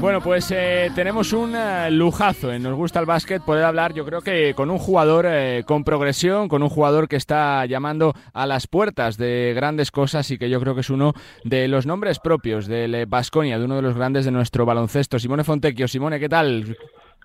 Bueno, pues eh, tenemos un eh, lujazo en Nos gusta el básquet poder hablar, yo creo que con un jugador eh, con progresión, con un jugador que está llamando a las puertas de grandes cosas y que yo creo que es uno de los nombres propios del Basconia, de uno de los grandes de nuestro baloncesto. Simone Fontecchio, Simone, ¿qué tal?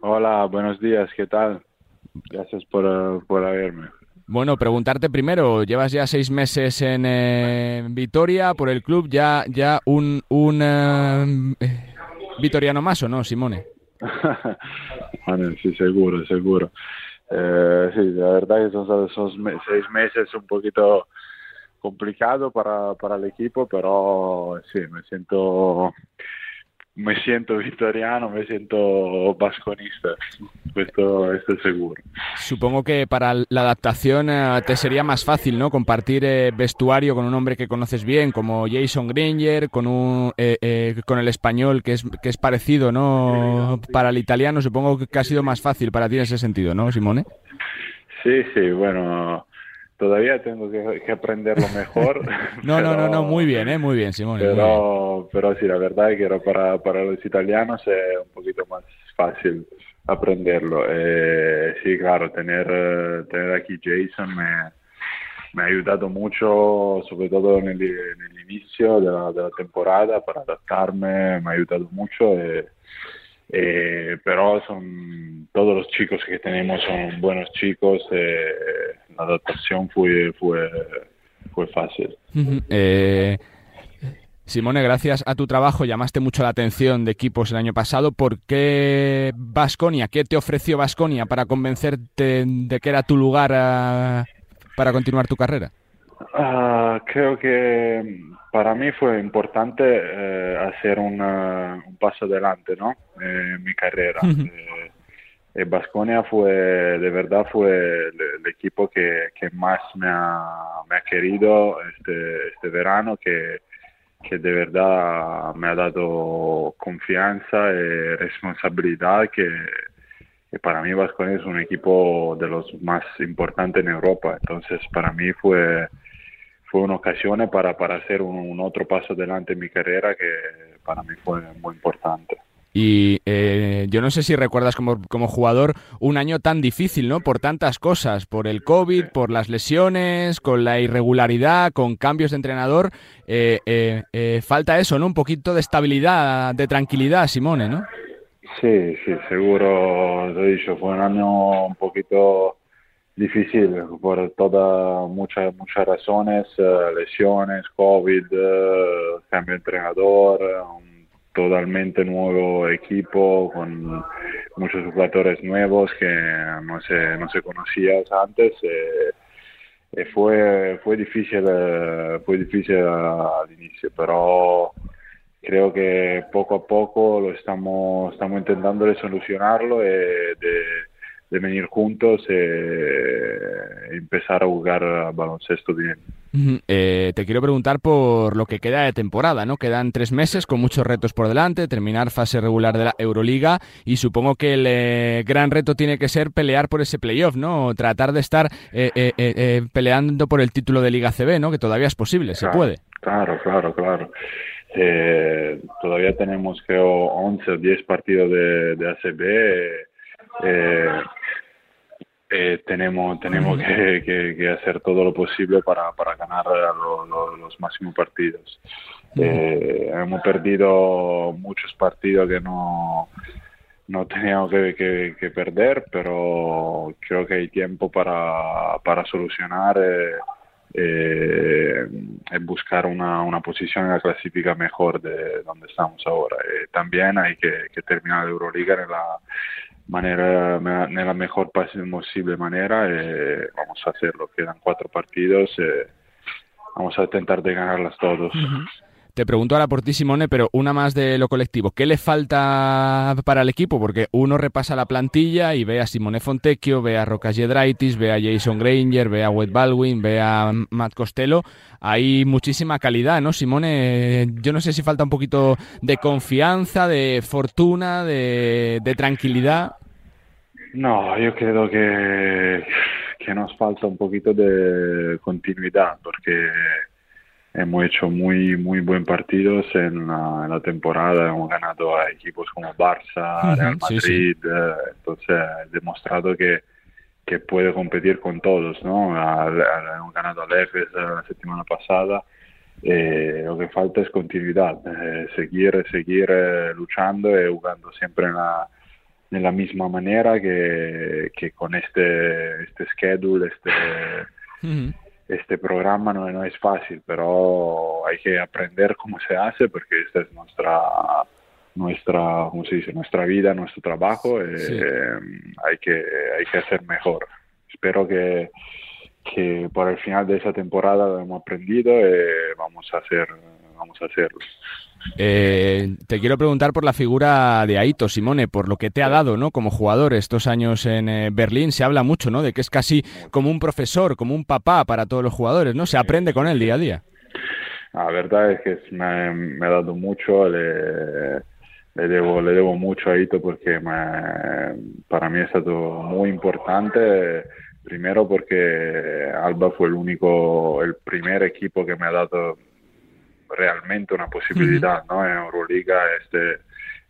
Hola, buenos días, ¿qué tal? Gracias por, por haberme. Bueno, preguntarte primero, llevas ya seis meses en Vitoria por el club, ya, ya un, un Vitoriano más o no, Simone? sí, seguro, seguro. Eh, sí, la verdad que son seis meses un poquito complicado para, para el equipo, pero sí, me siento me siento victoriano, me siento vasconista, esto, esto es seguro. Supongo que para la adaptación eh, te sería más fácil, ¿no? Compartir eh, vestuario con un hombre que conoces bien, como Jason Granger, con un eh, con el español que es que es parecido, ¿no? Para el italiano supongo que ha sido más fácil para ti en ese sentido, ¿no, Simone? Sí, sí, bueno, todavía tengo que, aprenderlo mejor. no, no, no, no, muy bien, ¿eh? muy bien, Simón. Pero, pero sí, la verdad es que para, para los italianos es un poquito más fácil aprenderlo. Eh, sí, claro, tener, tener aquí Jason me, me ha ayudado mucho, sobre todo en el, en el inicio de la, de la, temporada, para adaptarme, me ha ayudado mucho. Eh, eh, pero son todos los chicos que tenemos son buenos chicos eh, la adaptación fue fue fue fácil eh, Simone, gracias a tu trabajo llamaste mucho la atención de equipos el año pasado. ¿Por qué Vasconia? ¿Qué te ofreció Vasconia para convencerte de que era tu lugar para continuar tu carrera? Ah, creo que para mí fue importante eh, hacer un paso adelante ¿no? en mi carrera. eh, Basconia fue, de verdad, fue el, equipo que, que más me ha, me ha, querido este, este verano, que, que de verdad me ha dado confianza y responsabilidad que, que para mí Basconia es un equipo de los más importantes en Europa. Entonces, para mí fue fue una ocasión para, para hacer un, otro paso adelante en mi carrera que para mí fue muy importante. Y eh, yo no sé si recuerdas como, como, jugador un año tan difícil, ¿no? Por tantas cosas, por el COVID, por las lesiones, con la irregularidad, con cambios de entrenador. Eh, eh, falta eso, ¿no? Un poquito de estabilidad, de tranquilidad, Simone, ¿no? Sí, sí, seguro, lo he dicho, fue un año un poquito difícil por todas muchas muchas razones, eh, lesiones, COVID, eh, cambio de entrenador, un totalmente nuevo equipo con muchos jugadores nuevos que no se no se conocían antes. Eh, fue fue difícil fue difícil al inicio, pero creo que poco a poco lo estamos estamos intentando de solucionarlo y de de venir juntos y eh, empezar a jugar baloncesto bien. Eh, te quiero preguntar por lo que queda de temporada, ¿no? Quedan tres meses con muchos retos por delante, terminar fase regular de la Euroliga y supongo que el eh, gran reto tiene que ser pelear por ese playoff, ¿no? Tratar de estar peleando por el título de Liga CB, ¿no? Que todavía es posible, se puede. Claro, claro, claro. todavía tenemos, creo, 11 o 10 partidos de, de ACB eh, eh, tenemos tenemos que, hacer todo lo posible para, para ganar los máximos partidos. Eh, hemos perdido muchos partidos que no, no teníamos que, que, perder, pero creo que hay tiempo para, para solucionar eh, buscar una, una posición en la clasifica mejor de donde estamos ahora. también hay que, terminar la Euroliga en la, manera, la mejor posible manera. Eh, vamos a hacerlo. Quedan cuatro partidos. Eh, vamos a intentar de ganarlas todos. Te pregunto ahora por ti, Simone, pero una más de lo colectivo. ¿Qué le falta para el equipo? Porque uno repasa la plantilla y ve a Simone Fontecchio, ve a Rocas Jedraitis, ve a Jason Granger, ve a Wade Baldwin, ve a Matt Costello. Hay muchísima calidad, ¿no, Simone? Yo no sé si falta un poquito de confianza, de fortuna, de, tranquilidad. No, yo creo que, que nos falta un poquito de continuidad, porque hemos hecho muy muy buen partidos en la, temporada, hemos ganado a equipos como Barça, Real Madrid, eh, entonces he demostrado que, que puede competir con todos, ¿no? Hemos ganado a Lefes la semana pasada, eh, lo que falta es continuidad, eh, seguir, seguir luchando y jugando siempre en la, en la misma manera que, que con este, este schedule, este este programa no, no, es fácil, pero hay que aprender cómo se hace porque esta es nuestra nuestra ¿cómo se dice? nuestra vida, nuestro trabajo. Eh, hay que hay que hacer mejor. Espero que que por el final de esa temporada lo hemos aprendido y vamos a hacer vamos a hacerlo. Eh, te quiero preguntar por la figura de Aito, Simone, por lo que te ha dado ¿no? como jugador estos años en eh, Berlín. Se habla mucho ¿no? de que es casi como un profesor, como un papá para todos los jugadores, ¿no? Se aprende con él día a día. La verdad es que me, ha dado mucho, le, debo, le debo mucho a Aito porque para mí ha sido muy importante. Primero porque Alba fue el único, el primer equipo que me ha dado realmente una posibilidad ¿no? en Euroliga este,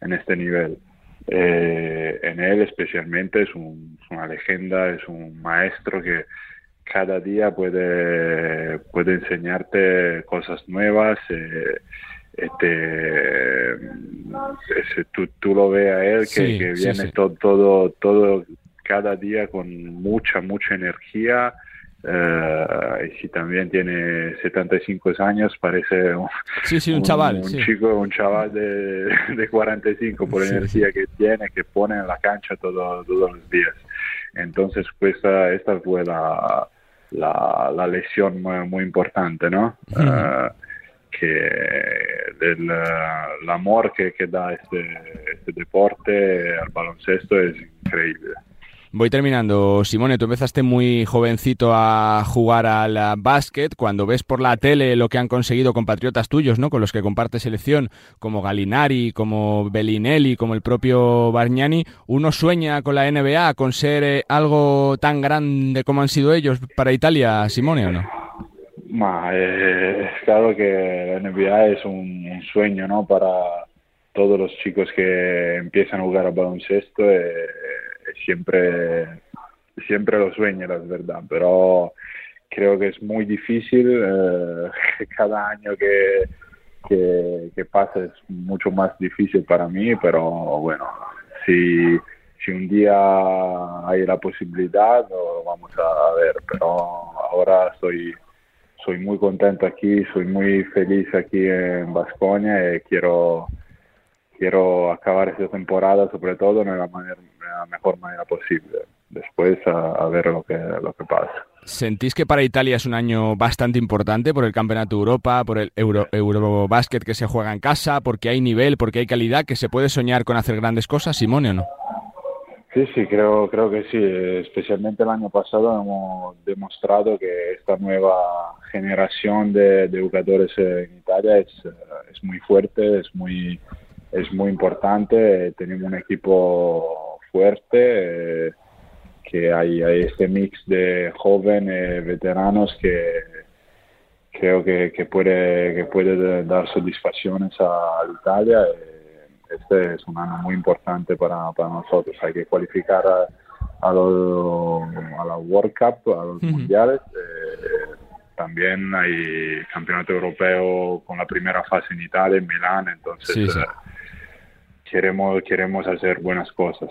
en este nivel. Eh, en él especialmente es, una leyenda, es un maestro que cada día puede, puede enseñarte cosas nuevas. Eh, este, tú, tú, lo ves a él que, viene todo, todo, todo cada día con mucha, mucha energía Uh, y si también tiene 75 años, parece un, un, chaval. Un chico, un chaval de, de 45 por la energía que tiene, que pone en la cancha todo, todos los días. Entonces, pues, esta fue la, la, la lesión muy, importante, ¿no? Uh, que del el amor que, que da este, este deporte al baloncesto es increíble. Voy terminando. Simone, tú empezaste muy jovencito a jugar al básquet. Cuando ves por la tele lo que han conseguido compatriotas tuyos, ¿no? Con los que compartes selección, como Galinari, como Bellinelli, como el propio Bargnani, uno sueña con la NBA, con ser eh, algo tan grande como han sido ellos para Italia, Simone, ¿o no? Eh, claro que la NBA es un, sueño, ¿no? Para todos los chicos que empiezan a jugar al baloncesto. Eh, siempre, siempre lo sueño, la verdad, pero creo que es muy difícil. Eh, cada año que, que, pasa es mucho más difícil para mí, pero bueno, si, si un día hay la posibilidad, lo vamos a ver, pero ahora soy soy muy contento aquí, soy muy feliz aquí en Vasconia y quiero quiero acabar esta temporada sobre todo de la, mejor manera posible. Después a, ver lo que, lo que pasa. ¿Sentís que para Italia es un año bastante importante por el Campeonato de Europa, por el Euro, Eurobasket que se juega en casa, porque hay nivel, porque hay calidad, que se puede soñar con hacer grandes cosas, Simone, o no? Sí, sí, creo, creo que sí. Especialmente el año pasado hemos demostrado que esta nueva generación de, de jugadores en Italia es, es muy fuerte, es muy, es muy importante. Tenemos un equipo fuerte, eh, que hay, hay, este mix de jóvenes, veteranos que creo que, que, puede, que puede dar satisfacciones a, Italia. Eh, este es un año muy importante para, para nosotros. Hay que cualificar a, a, a la World Cup, a los mundiales. Eh, también hay campeonato europeo con la primera fase en Italia, en Milán, entonces queremos, queremos hacer buenas cosas.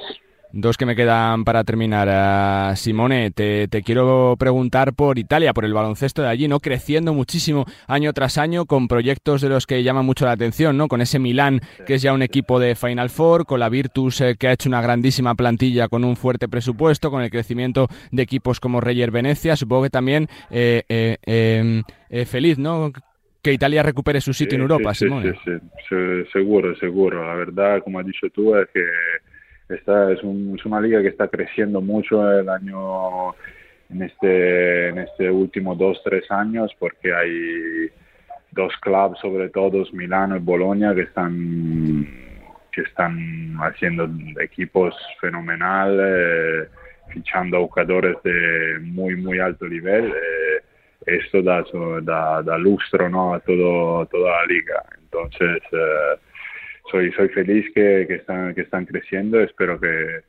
Dos que me quedan para terminar. Ah, Simone, te, quiero preguntar por Italia, por el baloncesto de allí, ¿no? Creciendo muchísimo año tras año con proyectos de los que llaman mucho la atención, ¿no? Con ese Milán, que es ya un equipo de Final Four, con la Virtus, eh, que ha hecho una grandísima plantilla con un fuerte presupuesto, con el crecimiento de equipos como Reyer Venecia. Supongo que también eh, eh, em, feliz, ¿no? Que Italia recupere su sitio en Europa, sí, Simone. Sí, sí, seguro, seguro. La verdad, como has dicho tú, es que esta es, una liga que está creciendo mucho el año en este en este último dos tres años porque hay dos clubes sobre todo Milano y Bolonia que están que están haciendo equipos fenomenales fichando jugadores de muy muy alto nivel eh, esto da, da, lustro ¿no? a todo, toda la liga. Entonces, eh, soy, soy feliz que, que, están, que están creciendo, espero que,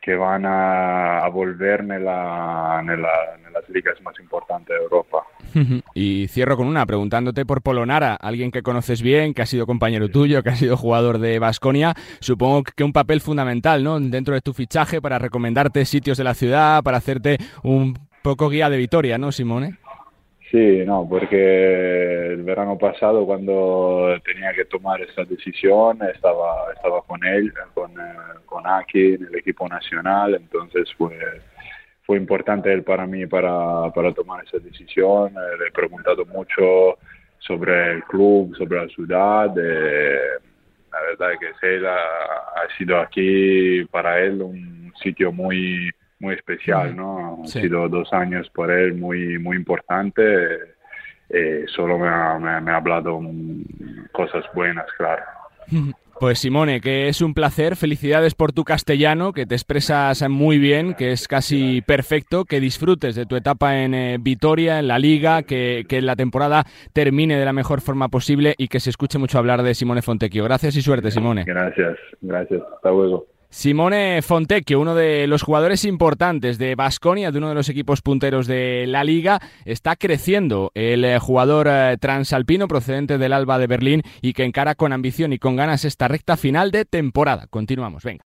que van a, volver en, la, en, las ligas más importantes de Europa. Y cierro con una, preguntándote por Polonara, alguien que conoces bien, que ha sido compañero tuyo, que ha sido jugador de Basconia. Supongo que un papel fundamental ¿no? dentro de tu fichaje para recomendarte sitios de la ciudad, para hacerte un poco guía de Vitoria, ¿no, Simone? Sí, no, porque el verano pasado cuando tenía que tomar esa decisión estaba, estaba con él, con, eh, con Aki en el equipo nacional, entonces fue, fue importante él para mí para, para tomar esa decisión. Eh, le he preguntado mucho sobre el club, sobre la ciudad. Eh, la verdad es que ha, ha sido aquí para él un sitio muy muy especial, ¿no? Han sido dos años por él muy, muy importante. Eh, solo me ha, me, ha hablado cosas buenas, claro. Pues Simone, que es un placer, felicidades por tu castellano, que te expresas muy bien, que es casi perfecto, que disfrutes de tu etapa en eh, Vitoria, en la liga, que, que, la temporada termine de la mejor forma posible y que se escuche mucho hablar de Simone Fontecchio. Gracias y suerte, Simone. Gracias, gracias. Hasta luego. Simone Fontecchio, uno de los jugadores importantes de Basconia, de uno de los equipos punteros de la liga, está creciendo el eh, jugador eh, transalpino procedente del Alba de Berlín y que encara con ambición y con ganas esta recta final de temporada. Continuamos, venga.